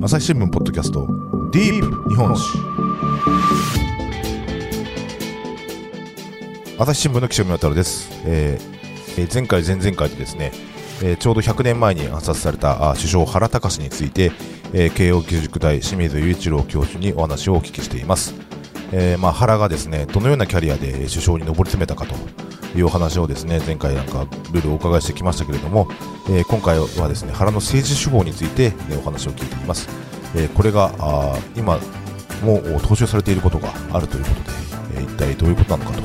朝日新聞ポッドキャストディープ日本史。朝日新聞の岸上渡です、えーえー前回前々回でですね、えーちょうど100年前に暗殺されたあ首相原敬について、えー慶応義塾大清水雄一郎教授にお話をお聞きしています、えーまあ、原がですねどのようなキャリアで首相に上り詰めたかというお話をですね前回なんかルールをお伺いしてきましたけれども、えー今回はですね原の政治手法について、えーお話を聞いています、えーこれがあ今もう踏襲されていることがあるということで、えー一体どういうことなのか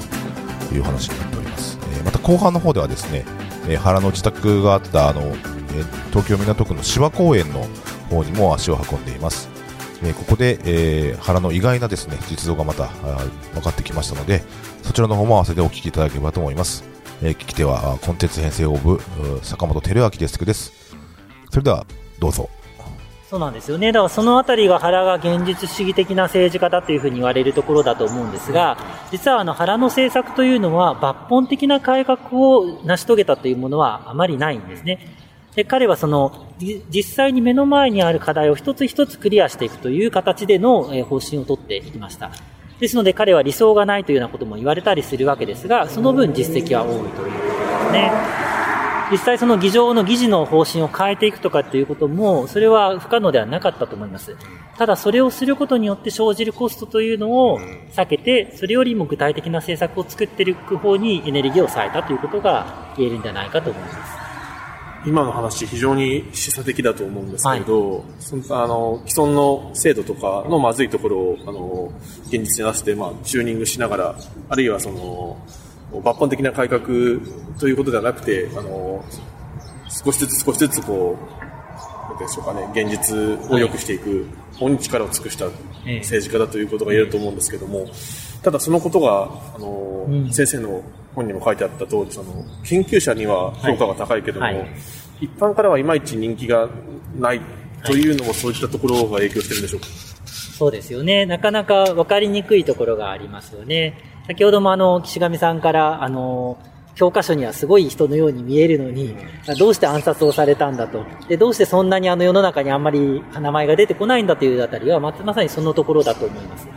という話になっております、えーまた後半の方ではですね、えー原の自宅があったあの、えー東京港区の芝公園の方にも足を運んでいます。えここで、えー原の意外なですね実像がまた分かってきましたのでそちらの方も合わせてお聞きいただければと思います、えー聞き手はあコンテンツ編成応部う坂本照明デスクですそれではどうぞそうなんですよね。だからそのあたりが原が現実主義的な政治家だというふうに言われるところだと思うんですが、実はあの原の政策というのは抜本的な改革を成し遂げたというものはあまりないんですね。で彼はその実際に目の前にある課題を一つ一つクリアしていくという形でのえー方針を取っていきました。ですので彼は理想がないというようなことも言われたりするわけですが、その分実績は多いということですね。実際その議場の議事の方針を変えていくとかっていうことも、それは不可能ではなかったと思います。ただそれをすることによって生じるコストというのを避けて、それよりも具体的な政策を作っていく方にエネルギーを割いたということが言えるんじゃないかと思います。今の話、非常に示唆的だと思うんですけれど、そのあの既存の制度とかのまずいところをあの現実に出して、まあ、チューニングしながら、あるいはその抜本的な改革ということではなくて、あの少しずつ少しずつこう、でしょうかね、現実を良くしていく方に力を尽くしたええ。政治家だということが言えると思うんですけども、ただそのことが、あの、うん。先生の本にも書いてあった通り、その、研究者には評価が高いけども、はいはい一般からはいまいち人気がないというのもそういったところが影響してるんでしょうか？そうですよね。なかなか分かりにくいところがありますよね。先ほどもあの、岸上さんから、あの、教科書にはすごい人のように見えるのに、どうして暗殺をされたんだと。で、どうしてそんなにあの世の中にあんまり名前が出てこないんだというあたりは、ままさにそのところだと思います。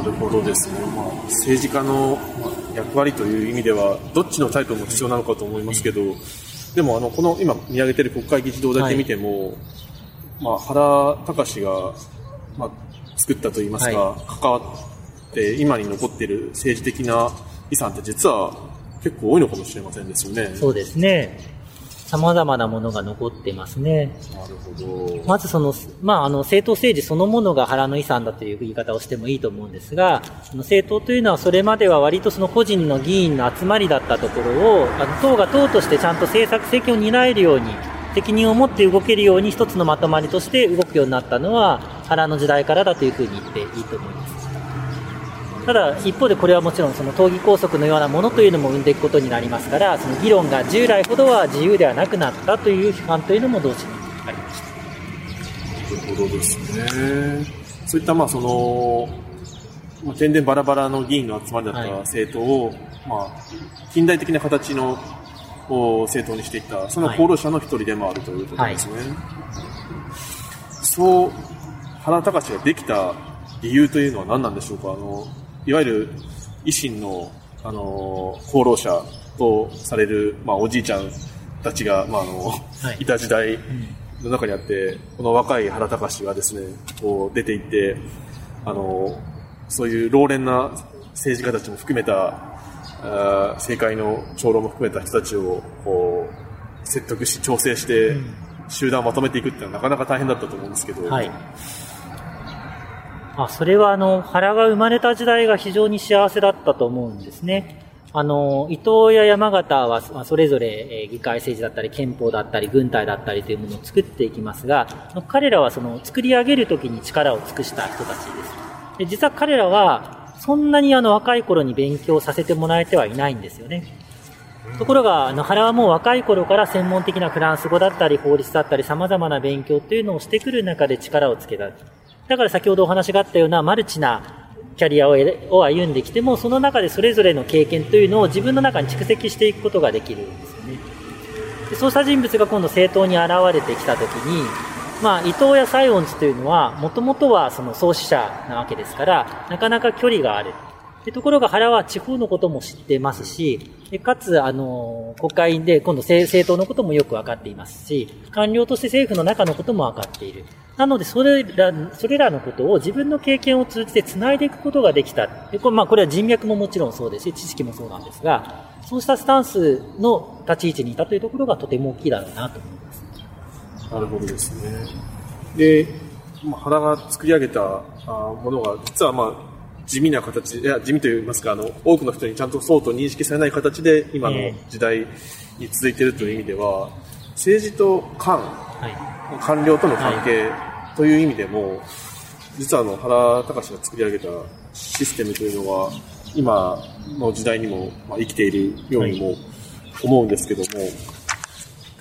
なるほどですね。まあ、政治家のまあ役割という意味では、どっちのタイプも必要なのかと思いますけど、でもあの、この今見上げてる国会議事堂だけ見ても、まあ、原隆が、まあ、作ったといいますか、は関わって今に残っている政治的な遺産って実は結構多いのかもしれませんですよね。そうですね。様々なものが残ってますね。なるほど。まずその、まあ、あの、政党政治そのものが腹の遺産だという言い方をしてもいいと思うんですが、その政党というのはそれまでは割とその個人の議員の集まりだったところを、あの党が党としてちゃんと政策責任を担えるように、責任を持って動けるように一つのまとまりとして動くようになったのは、腹の時代からだというふうに言っていいと思います。ただ、一方でこれはもちろんその党議拘束のようなものというのも生んでいくことになりますから、その議論が従来ほどは自由ではなくなったという批判というのも同時にありました。なるほどですね。そういった、まあ、その、まあ、点々バラバラの議員の集まりだったはい政党を、まあ、近代的な形のお政党にしていった、そのはい功労者の一人でもあるということですね。そう、原隆ができた理由というのは何なんでしょうか？あの、いわゆる維新の、あの、功労者とされる、まあ、おじいちゃんたちが、まあ、あの、はい。い、た時代の中にあって、この若い原隆がですね、こう出て行って、あの、そういう老練な政治家たちも含めた、あー政界の長老も含めた人たちを、こう、説得し、調整して、集団をまとめていくっていうのはなかなか大変だったと思うんですけど、はい。あ、それはあの、原が生まれた時代が非常に幸せだったと思うんですね。あの、伊藤や山形はそれぞれ議会政治だったり憲法だったり軍隊だったりというものを作っていきますが、彼らはその作り上げるときに力を尽くした人たちです。で実は彼らはそんなにあの若い頃に勉強させてもらえてはいないんですよね。ところが、あの、原はもう若い頃から専門的なフランス語だったり、法律だったり、様々な勉強というのをしてくる中で力をつけた。だから先ほどお話があったようなマルチなキャリアを歩んできても、その中でそれぞれの経験というのを自分の中に蓄積していくことができるんですよね。でそうした人物が今度政党に現れてきた時に、まあ、伊藤や西園寺というのは、もともとはその創始者なわけですから、なかなか距離がある。でところが原は地方のことも知ってますし、かつ、あの、国会で今度政党のこともよく分かっていますし、官僚として政府の中のことも分かっている。なので、それら、それらのことを自分の経験を通じて繋いでいくことができた。でこれ,、まあ、これは人脈ももちろんそうですし、知識もそうなんですが、そうしたスタンスの立ち位置にいたというところがとても大きいだろうなと思います。なるほどですね。で、原が作り上げたものが、実はまあ、地味な形、いや、地味といいますか、あの、多くの人にちゃんとそうと認識されない形で、今の時代に続いているという意味では、政治と官、はい、官僚との関係という意味でも、実はあの、原隆が作り上げたシステムというのは、今の時代にも、まあ、生きているようにも思うんですけども、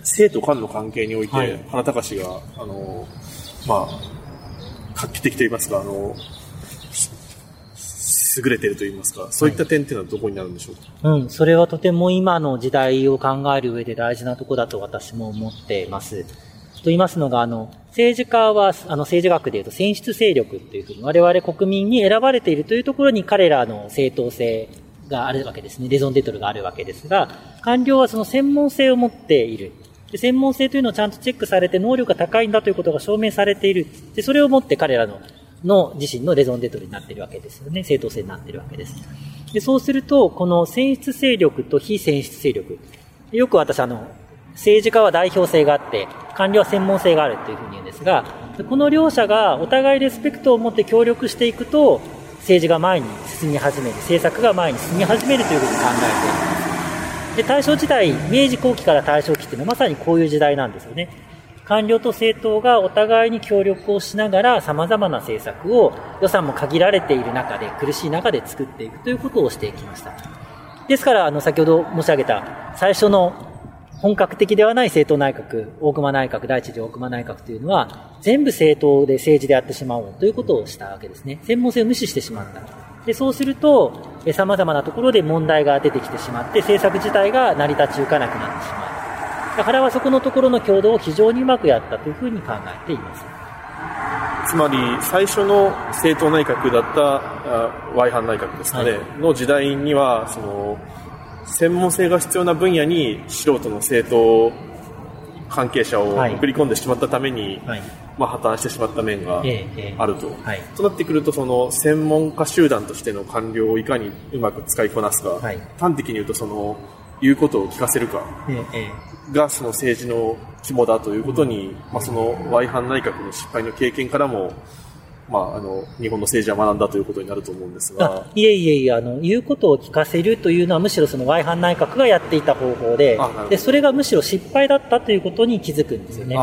生と官の関係において、原隆が、あの、まあ、画期的といいますか、あの、優れてると言いますか、そういった点っていうのはどこになるんでしょうか、はい、うん、それはとても今の時代を考える上で大事なところだと私も思っています。と言いますのが、あの、政治家は、あの、政治学で言うと選出勢力っていうふうに、我々国民に選ばれているというところに彼らの正当性があるわけですね。レゾンデトルがあるわけですが、官僚はその専門性を持っている。で専門性というのをちゃんとチェックされて能力が高いんだということが証明されている。で、それをもって彼らのの自身のレゾンデトルになっているわけですよね。正当性になっているわけです。で、そうすると、この選出勢力と非選出勢力。よく私、あの、政治家は代表性があって、官僚は専門性があるというふうに言うんですが、この両者がお互いレスペクトを持って協力していくと、政治が前に進み始める、政策が前に進み始めるというふうに考えています。で、大正時代、明治後期から大正期っていうのはまさにこういう時代なんですよね。官僚と政党がお互いに協力をしながら様々な政策を予算も限られている中で、苦しい中で作っていくということをしてきました。ですから、あの、先ほど申し上げた最初の本格的ではない政党内閣、大熊内閣、第一次大熊内閣というのは、全部政党で政治でやってしまおうということをしたわけですね。専門性を無視してしまった。で、そうすると、様々なところで問題が出てきてしまって、政策自体が成り立ち行かなくなってしまう。原はそこのところの共同を非常にうまくやったというふうに考えています。つまり、最初の政党内閣だったワイハン内閣ですかね、はい、の時代には、その、専門性が必要な分野に素人の政党関係者を送り込んでしまったために、はい、まあ、破綻してしまった面があると。はい、となってくると、その専門家集団としての官僚をいかにうまく使いこなすか、端的に言うと、その、言うことを聞かせるか、がその政治の肝だということに、まあ、その Y 反内閣の失敗の経験からもまあ、あの、日本の政治は学んだということになると思うんですが。いえいえいえ、あの、言うことを聞かせるというのはむしろその Y 反内閣がやっていた方法で、で、それがむしろ失敗だったということに気づくんですよね。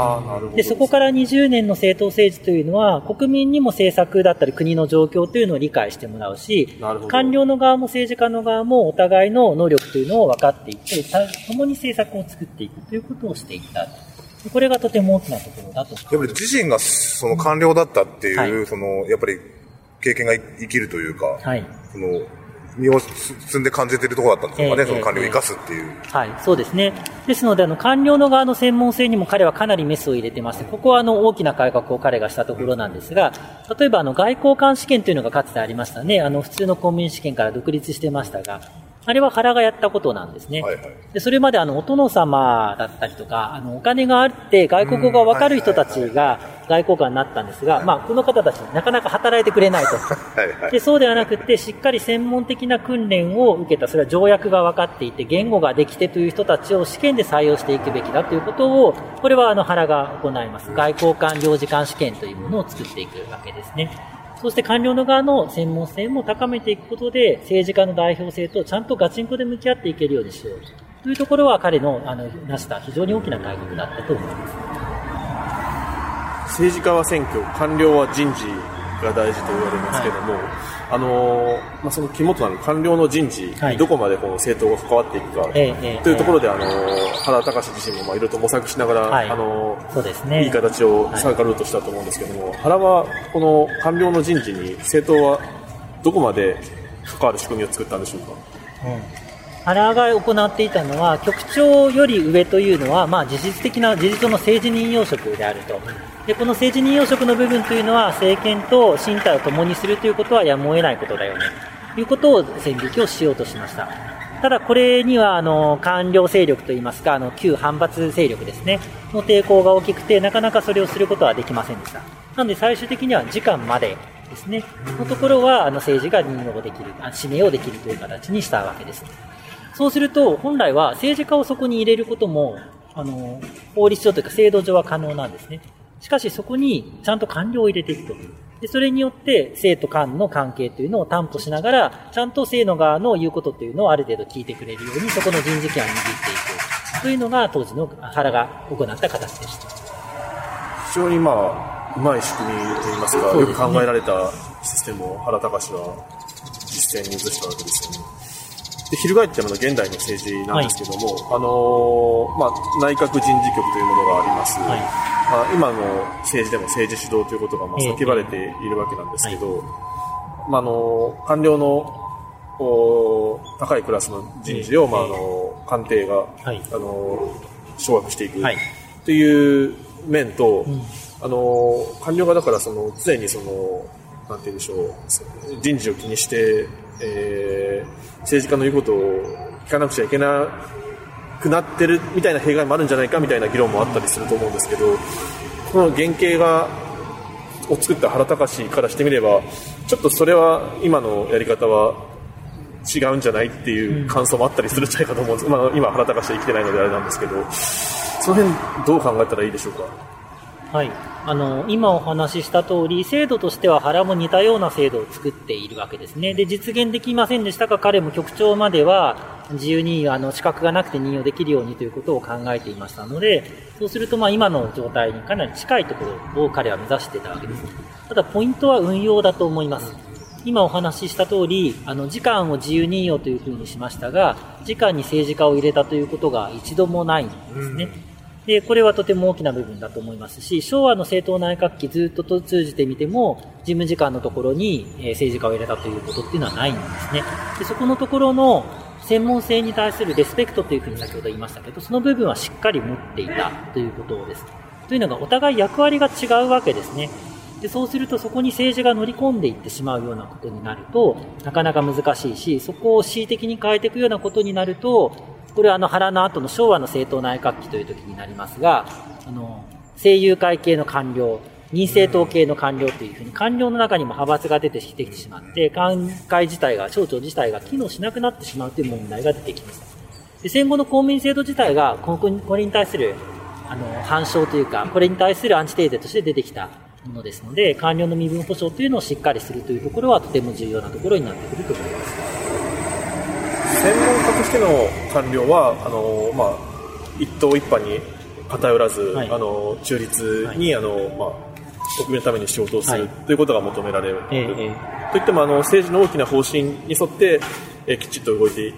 で、そこから20年の政党政治というのは、国民にも政策だったり国の状況というのを理解してもらうし、官僚の側も政治家の側もお互いの能力というのを分かっていって、共に政策を作っていくということをしていった。これがとても大きなところだと。やっぱり自身がその官僚だったっていう、はい、その、やっぱり経験が生きるというか、はい、その、身を積んで感じているところだったんですかね、えー、その官僚を生かすっていう、えー、はい、そうですね。ですので、あの、官僚の側の専門性にも彼はかなりメスを入れてまして、ここはあの、大きな改革を彼がしたところなんですが、例えばあの、外交官試験というのがかつてありましたね。あの、普通の公務員試験から独立してましたが、あれは原がやったことなんですね。はいはい、でそれまであの、お殿様だったりとか、あの、お金があって外国語がわかる人たちが外交官になったんですが、まあ、この方たちなかなか働いてくれないと。でそうではなくて、しっかり専門的な訓練を受けた、それは条約が分かっていて、言語ができてという人たちを試験で採用していくべきだということを、これはあの、原が行います。外交官領事官試験というものを作っていくわけですね。そして官僚の側の専門性も高めていくことで、政治家の代表性とちゃんとガチンコで向き合っていけるようにしようというところは彼のあの成した非常に大きな改革だったと思います。政治家は選挙、官僚は人事が大事と言われますけども、はい。あのまあ、その肝となる官僚の人事にどこまでこの政党が関わっていくか、というところで、あの原隆自身もまあいろいろと模索しながら、はい、あのそうですね、いい形を参加ルートしたと思うんですけども、はい、原はこの官僚の人事に政党はどこまで関わる仕組みを作ったんでしょうか？うん原が行っていたのは、局長より上というのは、まあ、事実的な、事実上の政治任用職であると。で、この政治任用職の部分というのは、政権と身体を共にするということはやむを得ないことだよね。ということを線引きをしようとしました。ただこれにはあの官僚勢力といいますか、あの旧反発勢力ですね、の抵抗が大きくて、なかなかそれをすることはできませんでした。なので最終的には時間までですね、のところはあの政治が任用できる、指名をできるという形にしたわけです。そうすると、本来は政治家をそこに入れることも、あの、法律上というか制度上は可能なんですね。しかしそこにちゃんと官僚を入れていくと。で、それによって生と官の関係というのを担保しながら、ちゃんと生の側の言うことというのをある程度聞いてくれるように、そこの人事権を握っていく。というのが当時の原が行った形でした。非常にまあ、うまい仕組みといいますか、すね、よく考えられたシステムを原隆は実践に移したわけですよね。で、翻っての現代の政治なんですけども、はい、あのー、まあ、内閣人事局というものがあります。はい。まあ、今の政治でも政治主導ということがまあ叫ばれているわけなんですけど、まあ、あの官僚のお高いクラスの人事を、まあ、あの官邸が、はい、あの掌握していくという面と、うん、あの官僚がだからその常にそのなんて言うんでしょう人事を気にして、えー、政治家の言うことを聞かなくちゃいけなくなってるみたいな弊害もあるんじゃないかみたいな議論もあったりすると思うんですけどこの原型がを作った原隆からしてみればちょっとそれは今のやり方は違うんじゃないっていう感想もあったりするんじゃないかと思うんです、まあ、今原隆生きてないのであれなんですけどその辺どう考えたらいいでしょうか？はいあの今お話しした通り、制度としては原も似たような制度を作っているわけですね。で、実現できませんでしたが、彼も局長までは自由にあの資格がなくて任用できるようにということを考えていましたので、そうするとまあ今の状態にかなり近いところを彼は目指していたわけです。ただ、ポイントは運用だと思います。今お話しした通り、あの、時間を自由任用というふうにしましたが、時間に政治家を入れたということが一度もないんですね。うんで、これはとても大きな部分だと思いますし、昭和の政党内閣期ずっと通じてみても、事務次官のところに政治家を入れたということっていうのはないんですね。で、そこのところの専門性に対するレスペクトというふうに先ほど言いましたけど、その部分はしっかり持っていたということです。というのが、お互い役割が違うわけですね。でそうするとそこに政治が乗り込んでいってしまうようなことになるとなかなか難しいしそこを恣意的に変えていくようなことになるとこれはあの原の後の昭和の政党内閣期という時になりますが、あの、政友会系の官僚、任政党系の官僚というふうに官僚の中にも派閥が出てきてしまって、官会自体が、省庁自体が機能しなくなってしまうという問題が出てきました。で戦後の公務員制度自体が、これに対する、あの、反証というか、これに対するアンチテーゼとして出てきたものですので、官僚の身分保障というのをしっかりするというところはとても重要なところになってくると思います。しての官僚はあの、まあ、一党一派に偏らず、はい、あの中立に、はい、あのまあ、国民のために仕事をする、はい、ということが求められる、えー、といってもあの政治の大きな方針に沿って、えー、きちっと動いて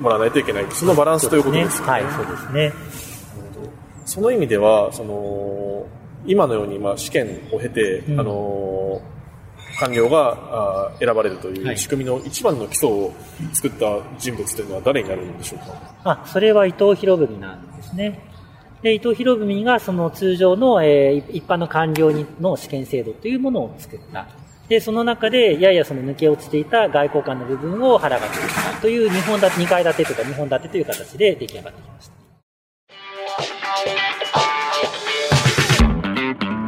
もらわないといけない。そのバランスということですよね。はい、そうですね。その意味ではその今のように、まあ、試験を経て、うん、あの官僚が選ばれるという仕組みの一番の基礎を作った人物というのは誰になるんでしょうか、あ、それは伊藤博文なんですね。で、伊藤博文がその通常の、えー、一般の官僚の試験制度というものを作った。で、その中で、ややその抜け落ちていた外交官の部分を腹が作ったという2本立て、2階建てとか2本立てという形で出来上がってきました。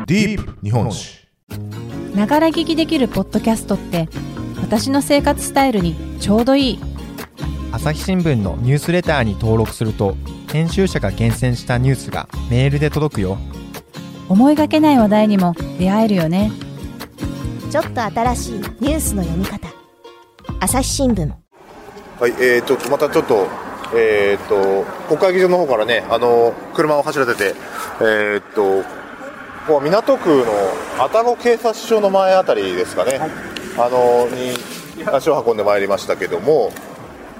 ディープ日本史ながら聞きできるポッドキャストって私の生活スタイルにちょうどいい。朝日新聞のニュースレターに登録すると編集者が厳選したニュースがメールで届くよ。思いがけない話題にも出会えるよね。ちょっと新しいニュースの読み方。朝日新聞。はいえー、ちょっとまたちょっとえー、っと国会議場の方からねあの車を走らせてえー、っとこう港区の愛宕警察署の前あたりですかね、はい、あのに足を運んでまいりましたけども、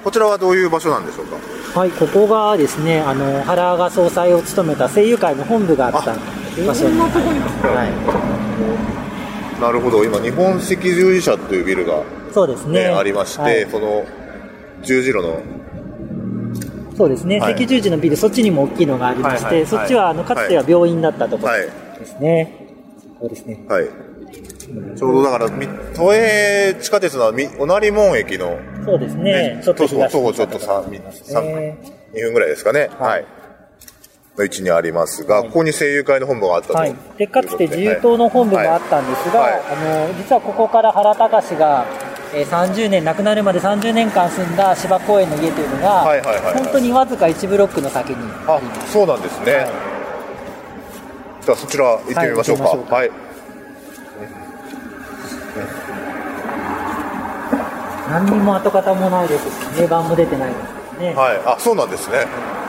こちらはどういう場所なんでしょうか？はい、ここがですね、あの原が総裁を務めた声優会の本部があった場所になります。はい。なるほど、今日本赤十字社というビルが、そうですね、ありまして、はい、その十字路の。そうですね、はい。赤十字のビル、そっちにも大きいのがありまして、はいはいはい。そっちはあのかつては病院だったところ。はいですね。そうですね。はい。ちょうどだから、み都営地下鉄のみおなり門駅の、そうですねね、ちょっと東徒歩ちょっとさみさんね2分ぐらいですかね。はい。の位置にありますが、ここに声優会の本部があったと。はい、でかつて自由党の本部もあったんですが、はいあの実はここから原隆が、えー30年亡くなるまで30年間住んだ芝公園の家というのが、はいはいはいはい本当にわずか1ブロックの先にあ、そうなんですね。じゃあそちら行ってみましょうか。はい。何にも跡形もないですし名盤も出てないですね、はい。あ、そうなんですね。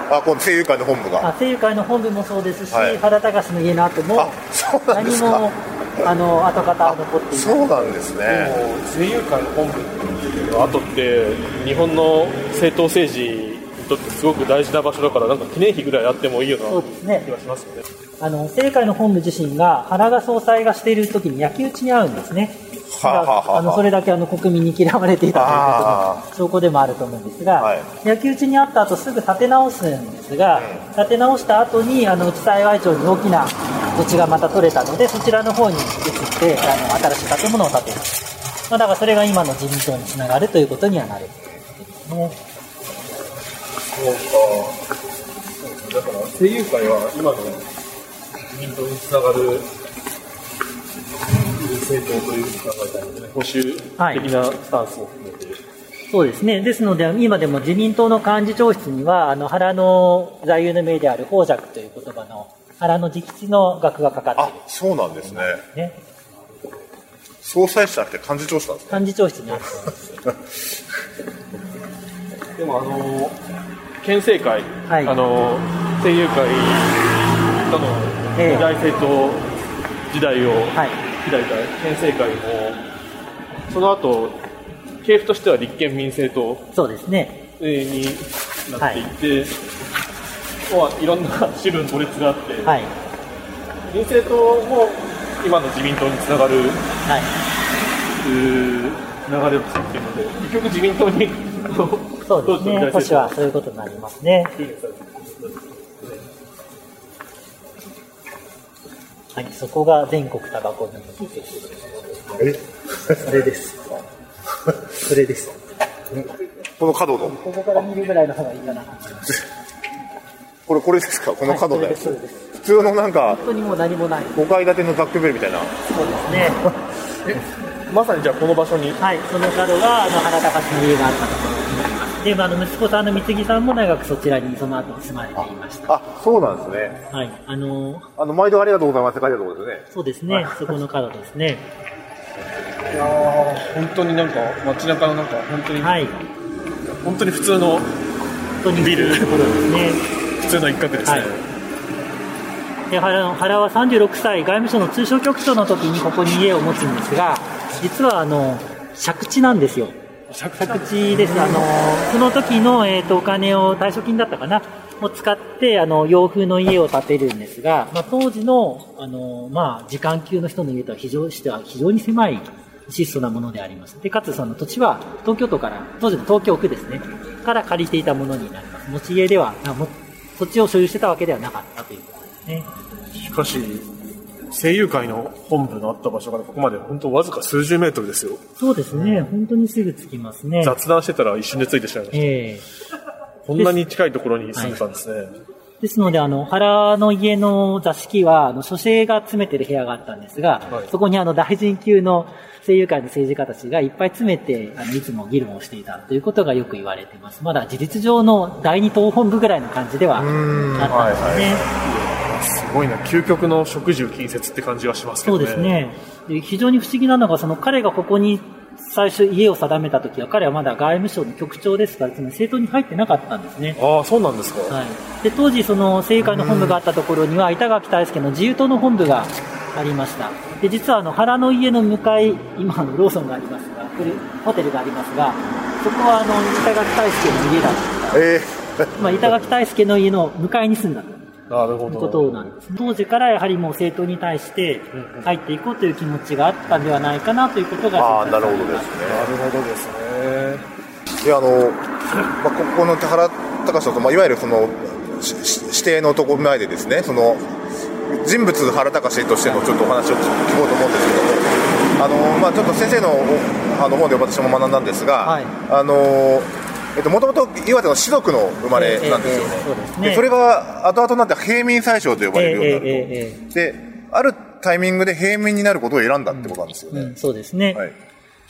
あ、この声優会の本部が。あ声優会の本部もそうですし、はい原隆の家の後もあ、そうなんですか。何もあの跡形は残っていないそうなんですね。声優会の本部っていう後って日本の政党政治にとってすごく大事な場所だからなんか記念碑ぐらいあってもいいようなそうですね気がしますよねあの政界の本部自身が原が総裁がしている時に焼き討ちに遭うんですね。はあはあはああ。のそれだけあの国民に嫌われていたというあ。ことの証拠でもあると思うんですが、はい。焼き討ちに遭った後すぐ建て直すんですが、建て直した後にあの内幸町に大きな土地がまた取れたのでそちらの方に移ってあの新しい建物を建てる、まあ、だからそれが今の自民党につながるということにはなるということですね。そうか。だから声優会は今の自民党につながる政党というふうに考えたいので、ね、保守的なスタンスを含めて、そうですね。ですので、今でも自民党の幹事長室には、あの、原の座右の銘である宝尺という言葉の、原の直筆の額がかかっていあ、そうなんですね。るね。総裁室じゃなくて幹事長室なんですね。幹事長室にあるそうです。でもあの県政会、はいあの声優会とのええ二大政党時代をはい。開いた県政会もその後系譜としては立憲民政党そうですね。になっていって、まあ、いろんな支部の孤立があって、はい。民政党も今の自民党につながるはい。流れを作っているので結局自民党にそうですね。保守はそういうことになりますね。はい。そこが全国タバコの日です。え？それです。それです。この角の。ここから見るぐらいの方がいいかな。これ、これですか？この角のやつ。はいそれです。それです普通のなんか、本当にもう何もない。5階建ての雑居ビルみたいな？そうですね。まさにじゃあこの場所に？はい、その角が、あの、原隆の家があったところ。で、まあ、あの、息子さんの三木さんも長くそちらにその後住まれていました。あ、そうなんですね。はい、あの、あの、毎度ありがとうございますって書いてあるところですね。そうですね、そこの角ですね。いやー本当になんか街中のなんか本当に、はい、本当に普通の本当にビルそういうところですね。普通の一角ですね、はいで原原は36歳、外務省の通商局長の時にここに家を持つんですが、実はあの借地なんですよ。借地です。あのその時のえっ、とお金を退職金だったかな？を使ってあの洋風の家を建てるんですが、まあ、当時のあのまあ時間級の人の家とは非常しては非常に狭い質素なものであります。でかつその土地は東京都から当時の東京区ですねから借りていたものになります。持ち家では土地を所有してたわけではなかったということですね。しかし声優会の本部のあった場所からここまで本当わずか数十メートルですよ。そうですね、本当にすぐ着きますね。雑談してたら一瞬でついてしまいました、ええ。こんなに近いところに住んでたんですね、ですので、あの、原の家の座敷は、あの、書生が詰めてる部屋があったんですが、はい。そこにあの、大臣級の声優会の政治家たちがいっぱい詰めて、あの、いつも議論をしていたということがよく言われています。まだ事実上の第二党本部ぐらいの感じではあったんですね。すごいな究極の食住近接って感じがしますけそどねうですね。で非常に不思議なのが、その彼がここに最初家を定めた時は、彼はまだ外務省の局長ですから、つまり政党に入ってなかったんですね。ああそうなんですか、はい、で当時、その政界の本部があったところには、板垣大輔の自由党の本部がありました。で実はあの原の家の向かい、今あのローソンがありますが、これホテルがありますが、そこはあの板垣大輔の家だった。えまあ、板垣大輔の家の向かいに住んだなるほどということなんです。当時からやはりもう政党に対して入っていこうという気持ちがあったんではないかなということがああ、なるほどですね。なるほどですねいやあの、まあ、ここの原隆史と、まあ、いわゆるその指定のところ前でですねその人物原隆史としてのちょっとお話を聞こうと思うんですけどもあの、まあ、ちょっと先生のおあの本で私も学んだんですが、はいあのえっと、もともと岩手の士族の生まれなんですよね、そうでそれが後々になって平民宰相と呼ばれるようになると、であるタイミングで平民になることを選んだってことなんですよね、うん、そうですね。はい。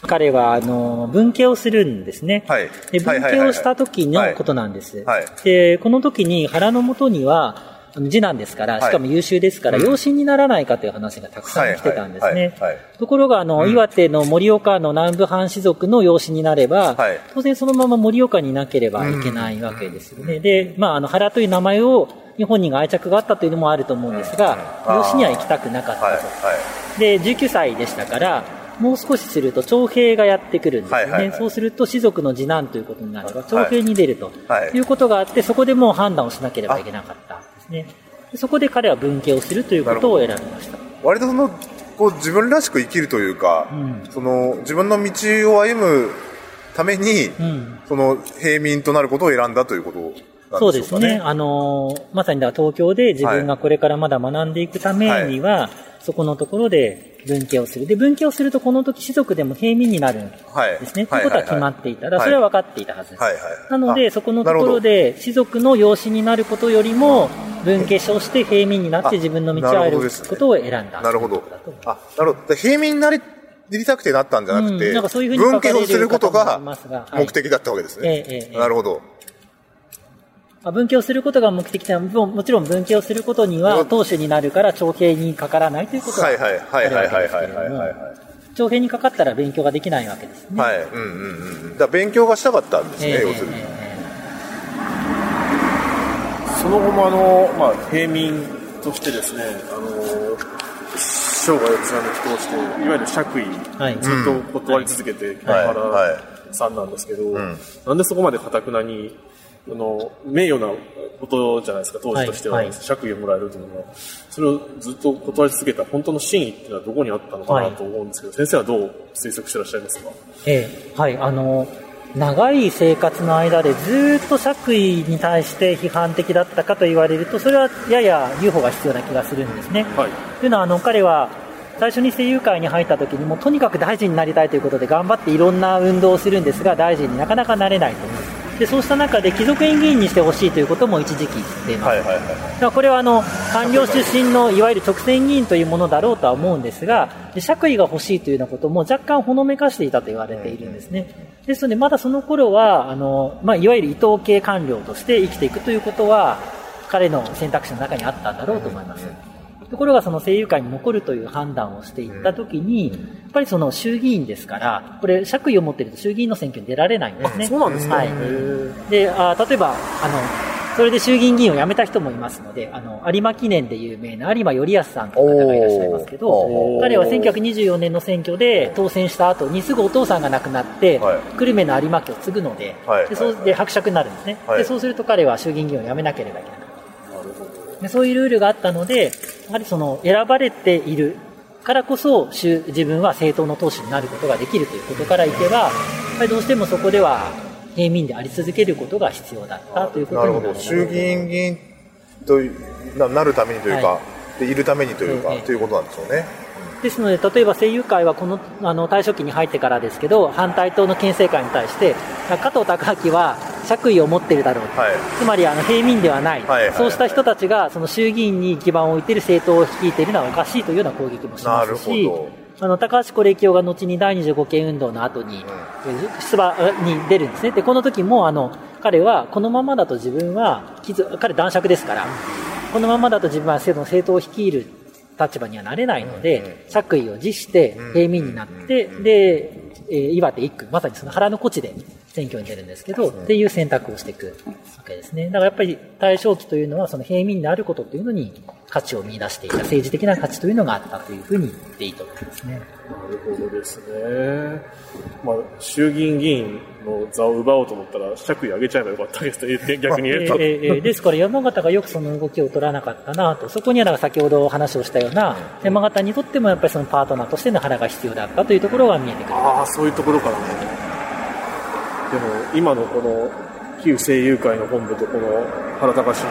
彼は、あの、文系をするんですね。はい。で、文系をした時のことなんです。はいで、この時に腹の元には、次男ですから、はい。しかも優秀ですから、うん。養子にならないかという話がたくさん来てたんですね。ところが、あの、うん。岩手の盛岡の南部藩士族の養子になれば、はい。当然そのまま盛岡にいなければいけないわけですよね。で、まあ、あの、原という名前を、日本人が愛着があったというのもあると思うんですが、うん。養子には行きたくなかったと。で、19歳でしたから、もう少しすると徴兵がやってくるんですよね。はいはいはい。そうすると士族の次男ということになれば、徴兵に出るとはい。いうことがあって、そこでもう判断をしなければいけなかった。んですね。でそこで彼は文系をするということを選びました。割とそのこう自分らしく生きるというか、うんその自分の道を歩むために、うんその平民となることを選んだということね。そうですね。あのーまさにだ東京で自分がこれからまだ学んでいくためには、そこのところで文系をする。で、文系をするとこの時士族でも平民になるんはいですね。とはいいうことは決まっていた。それは分かっていたはずです。はいはいなので、あそこのところで、士族の養子になることよりも、文系称して平民になって自分の道を歩くことを選んだ。なるほどあなるほどで平民になりなりたくてなったんじゃなくて、うんなんかそういうふうに書文かれる系をすることが目的だったわけですね、ええええなるほどまあ文系をすることが目的ではももちろん文系をすることには、当主になるから徴兵にかからないということははいはいはいはいはいはいはい。あるわけですけれどもはい徴兵にかかったら勉強ができないわけですね。はい。うんうんうんうん。だ勉強がしたかったんですね、ええ要するに、ええその後もあの、まあ、平民としてですね、あの、生涯を貫き通して、いわゆる爵位、はい。ずっと断り続けてきたはい原はいさんなんですけど、ん。なんでそこまでかたくなに、あの、名誉なことじゃないですか、当時としては、はい。はい爵位をもらえるというのは、それをずっと断り続けた本当の真意っていうのはどこにあったのかなと思うんですけど、先生はどう推測してらっしゃいますか？ええはい、あの、長い生活の間でずっと爵位に対して批判的だったかと言われると、それはやや留保が必要な気がするんですね。はい。というのは、あの、彼は、最初に声優界に入った時にもうとにかく大臣になりたいということで頑張っていろんな運動をするんですが大臣になかなかなれないとでそうした中で貴族院議員にしてほしいということも一時期言っています、はいはいはいだからこれはあの官僚出身のいわゆる直選議員というものだろうとは思うんですがで爵位が欲しいというようなことも若干ほのめかしていたと言われているんですね。ですのでまだその頃はあの、まあ、いわゆる伊藤系官僚として生きていくということは彼の選択肢の中にあったんだろうと思いますところがその声優界に残るという判断をしていったときに、やっぱりその衆議院ですから、これ、爵位を持っていると衆議院の選挙に出られないんですね。そうなんですかはい。で、あ例えば、あの、それで衆議院議員を辞めた人もいますので、あの、有馬記念で有名な有馬頼康さんという方がいらっしゃいますけど彼は1924年の選挙で当選した後にすぐお父さんが亡くなって、はい久留米の有馬家を継ぐので、はいでそうで伯爵になるんですね、はいで。そうすると彼は衆議院議員を辞めなければいけない。でそういうルールがあったので、やはりその選ばれているからこそ、衆自分は政党の党首になることができるということからいけば、やっぱりどうしてもそこでは平民であり続けることが必要だったということなるになるほど。衆議院議員といななるためにというか、はでいるためにというか、ええということなんでしょうねですので、例えば声優会はこのあの大正期に入ってからですけど、反対党の県政会に対して、加藤隆明は爵位を持っているだろうと、はい。つまりあの平民ではない、はいはいそうした人たちがその衆議院に基盤を置いている政党を率いているのはおかしいというような攻撃もしますしあの高橋是清が後に第25県運動の後に、出馬に出るんですね、でこの時もあの彼はこのままだと自分は、彼、男爵ですから、このままだと自分は政党を率いる立場にはなれないので、爵位を辞して平民になって、で、えー岩手一区、まさにその腹の古地で選挙に出るんですけど、っていう選択をしていくわけですね。だからやっぱり大正期というのはその平民であることというのに価値を見出していた、政治的な価値というのがあったというふうに言っていいと思いますね。なるほどですね。まあ、衆議院議員の座を奪おうと思ったら、爵位上げちゃえばよかったですね、逆に言。えーえーえーですから山形がよくその動きを取らなかったなと、そこには先ほど話をしたような、山形にとってもやっぱりそのパートナーとしての腹が必要だったというところが見えてくる。ああ、そういうところからね。でも今のこの旧声友会の本部とこの原隆の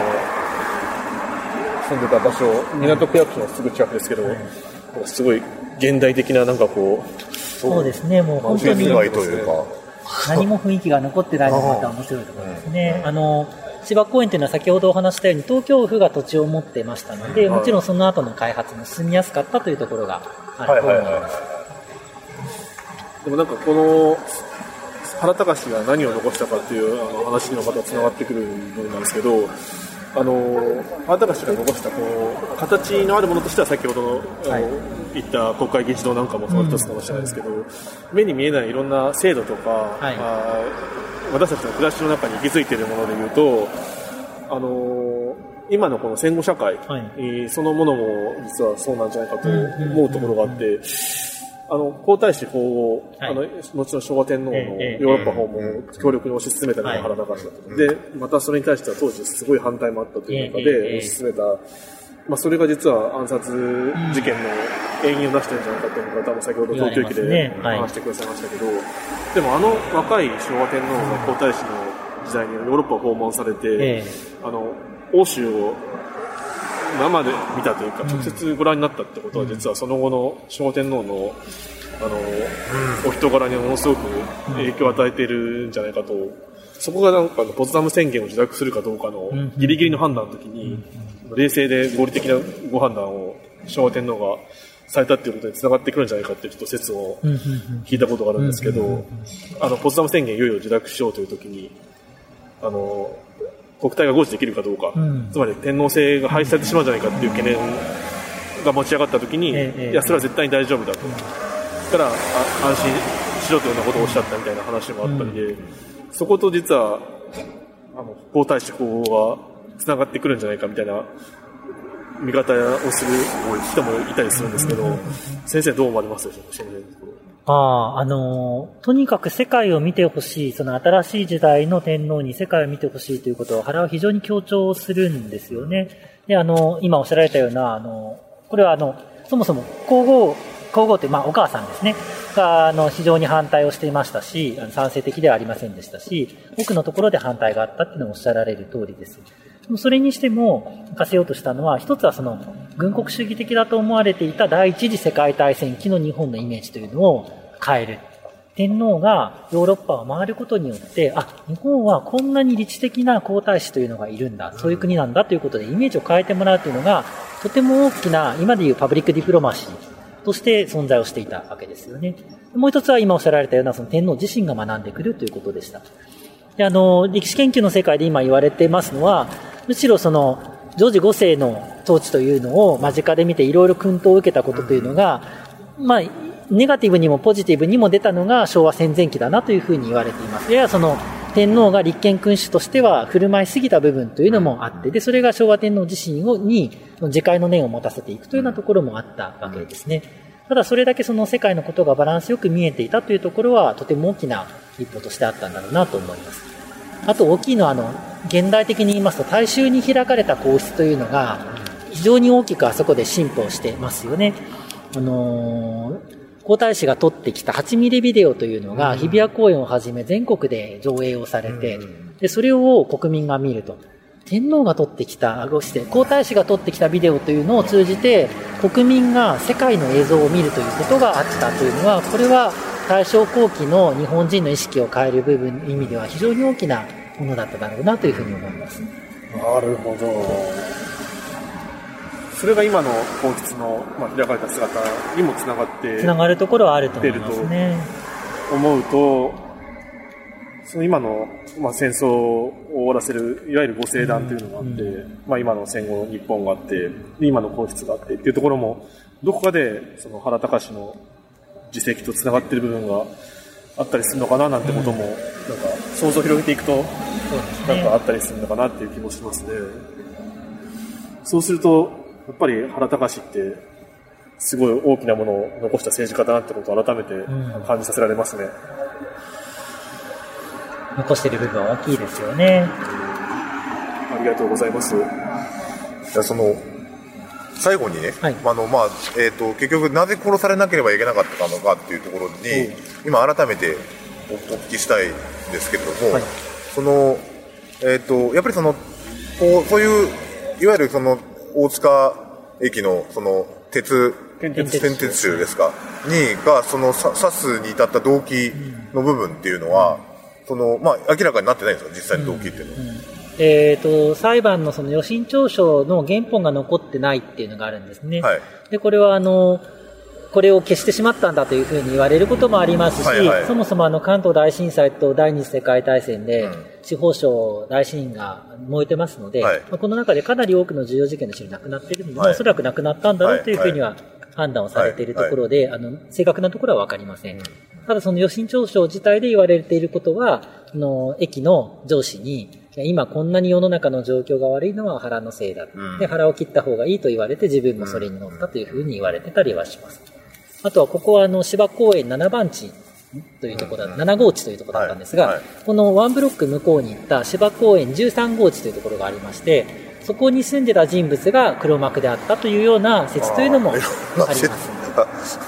住んでた場所、港区役所のすぐ近くですけど、すごい現代的ななんかこう、そうですね、もう本当に住街というか、何も雰囲気が残ってないのがまた面白いところですね。あの芝公園というのは先ほどお話したように東京府が土地を持ってましたので、もちろんその後の開発も進みやすかったというところがあると思います。でもなんかこの原隆が何を残したかっていうあの話にもまたつながってくる部分なんですけど、あの原隆が残したこう形のあるものとしては先ほどの,、あの言った国会議事堂なんかもその一つかもしれないですけど、目に見えないいろんな制度とか、はい。あー私たちの暮らしの中に息づいているものでいうと、あの今のこの戦後社会、はい。えーそのものも実はそうなんじゃないかと思うところがあって、あの皇太子法を、はい。あの後の昭和天皇のええヨーロッパ訪問を強力に推し進めたのが原隆だった、でまたそれに対しては当時すごい反対もあったという中で推し進めた、まあ、それが実は暗殺事件の遠因を出してるんじゃないかという方も先ほど東京駅で話してくださいましたけど、でもあの若い昭和天皇が皇太子の時代にヨーロッパを訪問されて、ええ。あの欧州を生で見たというか、直接ご覧になったってことは、実はその後の昭和天皇のあの、お人柄にものすごく影響を与えているんじゃないかと、そこがなんかポツダム宣言を受諾するかどうかのん。ギリギリの判断の時に、冷静で合理的なご判断を昭和天皇がされたっていうことにつながってくるんじゃないかっていうちょっと説を聞いたことがあるんですけど、あの、ポツダム宣言いよいよ受諾しようという時に、あの、国体が合致できるかどうか、うん。つまり天皇制が廃止されてしまうんじゃないかっていう懸念が持ち上がった時に、ええいや、それは絶対に大丈夫だと。だから、あ安心しろというようなことをおっしゃったみたいな話もあったりで、そこと実は、あの、皇太子法が繋がってくるんじゃないかみたいな見方をする人もいたりするんですけど、先生どう思われますでしょうか、その辺のところ。ああ、あのーとにかく世界を見てほしい、その新しい時代の天皇に世界を見てほしいということを原は非常に強調するんですよね。で、あの、今おっしゃられたような、あの、これはあの、そもそも皇后、皇后って、まあ、お母さんですね。が、あの、非常に反対をしていましたし、賛成的ではありませんでしたし、多くのところで反対があったっていうのをおっしゃられる通りです。でもそれにしても、課せようとしたのは、一つはその、軍国主義的だと思われていた第一次世界大戦期の日本のイメージというのを変える。天皇がヨーロッパを回ることによって、あ、日本はこんなに理知的な皇太子というのがいるんだ、そういう国なんだということでイメージを変えてもらうというのが、とても大きな、今でいうパブリックディプロマシーとして存在をしていたわけですよね。もう一つは今おっしゃられたようなその天皇自身が学んでくるということでした。で、あの、歴史研究の世界で今言われてますのは、むしろその、ジョージ5世の統治というのを間近で見ていろいろ薫陶を受けたことというのが、まあ、ネガティブにもポジティブにも出たのが昭和戦前期だなというふうに言われています。ややその、天皇が立憲君主としては振る舞いすぎた部分というのもあって、で、それが昭和天皇自身をに自戒の念を持たせていくというようなところもあったわけですね。ただそれだけその世界のことがバランスよく見えていたというところはとても大きな一歩としてあったんだろうなと思います。あと大きいのはあの、現代的に言いますと大衆に開かれた皇室というのが非常に大きくあそこで進歩してますよね。あのー皇太子が撮ってきた8ミリビデオというのが日比谷公園をはじめ全国で上映をされて、で、それを国民が見ると。天皇が撮ってきた、あごして、皇太子が撮ってきたビデオというのを通じて、国民が世界の映像を見るということがあったというのは、これは大正後期の日本人の意識を変える部分、意味では非常に大きなものだっただろうなというふうに思います。なるほど。それが今の皇室の、まあ、開かれた姿にもつながってつながるところはあると思いますね。思うと、その今の、まあ、戦争を終わらせる、いわゆるご聖団というのがあって、まあ、今の戦後の日本があって、で今の皇室があってっていうところも、どこかでその原隆の自責とつながっている部分があったりするのかななんてことも、なんか想像を広げていくと、なんね。かあったりするのかなっていう気もしますね。そうすると、やっぱり原隆って、すごい大きなものを残した政治家だなってことを改めてん感じさせられますね。残している部分は大きいですよね。ありがとうございます。じゃあその最後にね、はいあのまあえー、と結局なぜ殺されなければいけなかったのかっていうところに、今改めておお聞きしたいんですけれども、はいその、えっ、と、やっぱりその、こうそういう、いわゆるその、大塚駅の、その、鉄、電鉄電鉄集ですか、に、が、その、さ刺すに至った動機の部分っていうのは、その、まあ、明らかになってないんですか、実際の動機っていうのは。えー、と裁判のその予診調書の原本が残ってないっていうのがあるんですね。はいでこれはあのこれを消してしまったんだというふうに言われることもありますし、はいはい。そもそもあの関東大震災と第二次世界大戦で、うん。司法省大審が燃えてますので、はい。まあこの中でかなり多くの重要事件の資料なくなっているので、はい。おそらくなくなったんだろうというふうには判断をされているところで、あの正確なところは分かりません。ただその予診調書自体で言われていることは、あの駅の上司に、今こんなに世の中の状況が悪いのは腹のせいだ。うん。で、腹を切った方がいいと言われて自分もそれに乗ったというふうに言われてたりはします。あとはここはあの芝公園7番地というところだ、7号地というところだったんですが、はいはい。このワンブロック向こうに行った芝公園13号地というところがありまして、そこに住んでた人物が黒幕であったというような説というのもあります。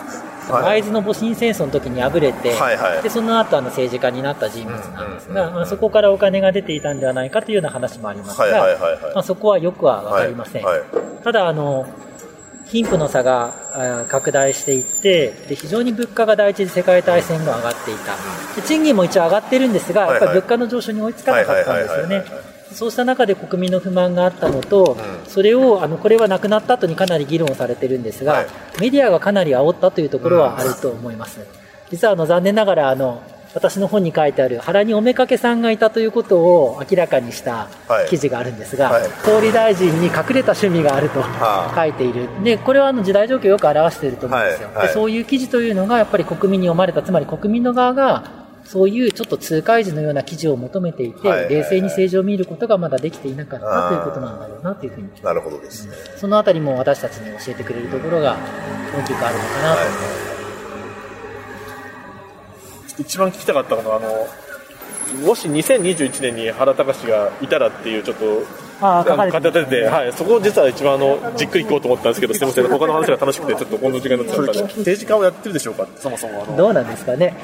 会津の戊辰戦争の時に敗れて、はいはい。でその後あの政治家になった人物なんですが、うんまあ、そこからお金が出ていたんではないかというような話もありますが、まあ、そこはよくは分かりません。ただあの貧富の差が拡大していってで非常に物価が第一次世界大戦後上がっていた。で賃金も一応上がってるんですが、やっぱり物価の上昇に追いつかなかったんですよね。そうした中で国民の不満があったのと、それをあのこれは亡くなった後にかなり議論されてるんですが、はい。メディアがかなり煽ったというところはあると思います、実はあの残念ながらあの私の本に書いてある原におめかけさんがいたということを明らかにしたはい。記事があるんですが、はい。総理大臣に隠れた趣味があるとはあ書いている、でこれはあの時代状況をよく表していると思うんですよ、はい。はい。でそういう記事というのがやっぱり国民に読まれた、つまり国民の側がそういうちょっと痛快時のような記事を求めていて、はい。はいはい冷静に政治を見ることがまだできていなかったということなんだろうなというふうに、なるほどですね。そのあたりも私たちに教えてくれるところが大きくあるのかなと。思い。ます。一番聞きたかったのは、あの、もし2021年に原隆がいたらっていうちょっと、あー書かれててはい、そこを実は一番あの、じっくり聞こうと思ったんですけど、すみません、他の話が楽しくて、ちょっとこの時間になっちゃったんで、政治家をやってるでしょうかそもそもあの、どうなんですかね。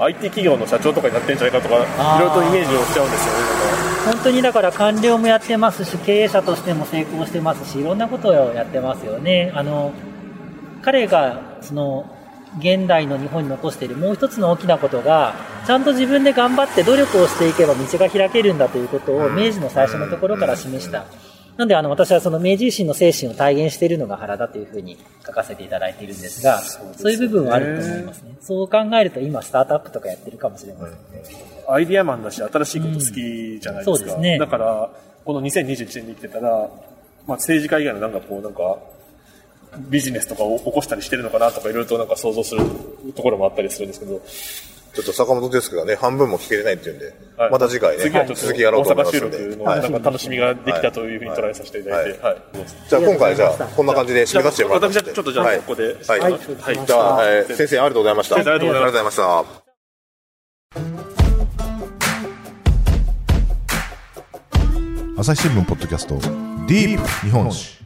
IT 企業の社長とかになってんじゃないかとか、いろいろとイメージをしちゃうんですよね、本当にだから官僚もやってますし経営者としても成功してますしいろんなことをやってますよね。あの彼がその現代の日本に残しているもう一つの大きなことがちゃんと自分で頑張って努力をしていけば道が開けるんだということを明治の最初のところから示した。なんであの私はその明治維新の精神を体現しているのが原だというふうに書かせていただいているんですがそういう部分はあると思いますね。そう考えると今スタートアップとかやってるかもしれませんね。アイディアマンだし、新しいこと好きじゃないですか。うんそうですね。だから、この2021年に生きてたら、まあ、政治家以外のなんかこう、なんか、ビジネスとかを起こしたりしてるのかなとか、いろいろとなんか想像するところもあったりするんですけど、ちょっと坂本デスクがね、半分も聞けてないっていうんで、はい。また次回ね、次はちょっと続きやろうと思いますので。録のはいなんか楽しみができたというふうに捉えさせていただいて、ははい。じゃあ今回じゃあ、こんな感じで締めさせて。もらいます私はちょっとじゃあはいここで。はい。はい。はい。じゃあ、えー先生ありがとうございました。先生ありがとうございまありがとうございました。朝日新聞ポッドキャストディープ日本史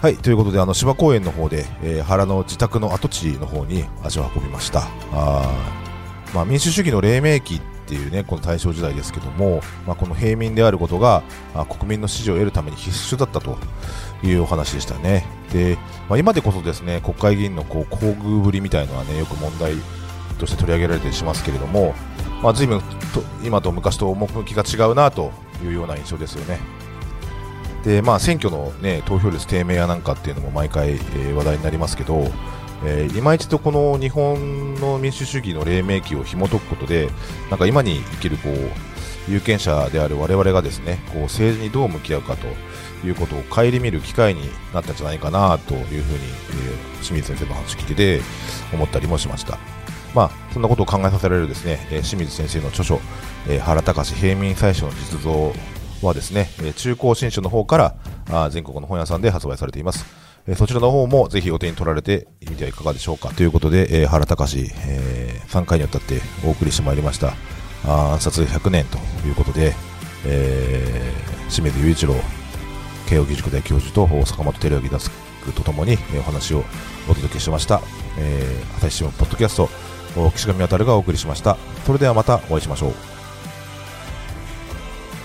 はいということであの芝公園の方で、えー原の自宅の跡地の方に足を運びましたあ、まあ、民主主義の黎明期っていうねこの大正時代ですけども、まあ、この平民であることがあ国民の支持を得るために必須だったというお話でしたねで、まあ、今でこそですね国会議員のこう厚遇ぶりみたいのはねよく問題として取り上げられたりしますけれども、まあ、随分と今と昔と趣が違うなというような印象ですよね。でまあ、選挙の、ね、投票率低迷やなんかっていうのも毎回、えー話題になりますけど、えー今一度この日本の民主主義の黎明期を紐解くことでなんか今に生きるこう有権者である我々がですねこう政治にどう向き合うかということを顧みる機会になったんじゃないかなというふうに、えー清水先生の話聞いてて思ったりもしました。まあ、そんなことを考えさせられるですね、えー清水先生の著書、えー原隆平民最初の実像はですね、中高新書の方から全国の本屋さんで発売されています。そちらの方もぜひお手に取られてみてはいかがでしょうか。ということで、原隆、え3回にわたってお送りしてまいりました。あー暗殺100年ということで、えー清水雄一郎慶應義塾大教授と坂本照之デスクとともにお話をお届けしました、えー朝日新聞ポッドキャスト岸上渉がお送りしました。それではまたお会いしましょう。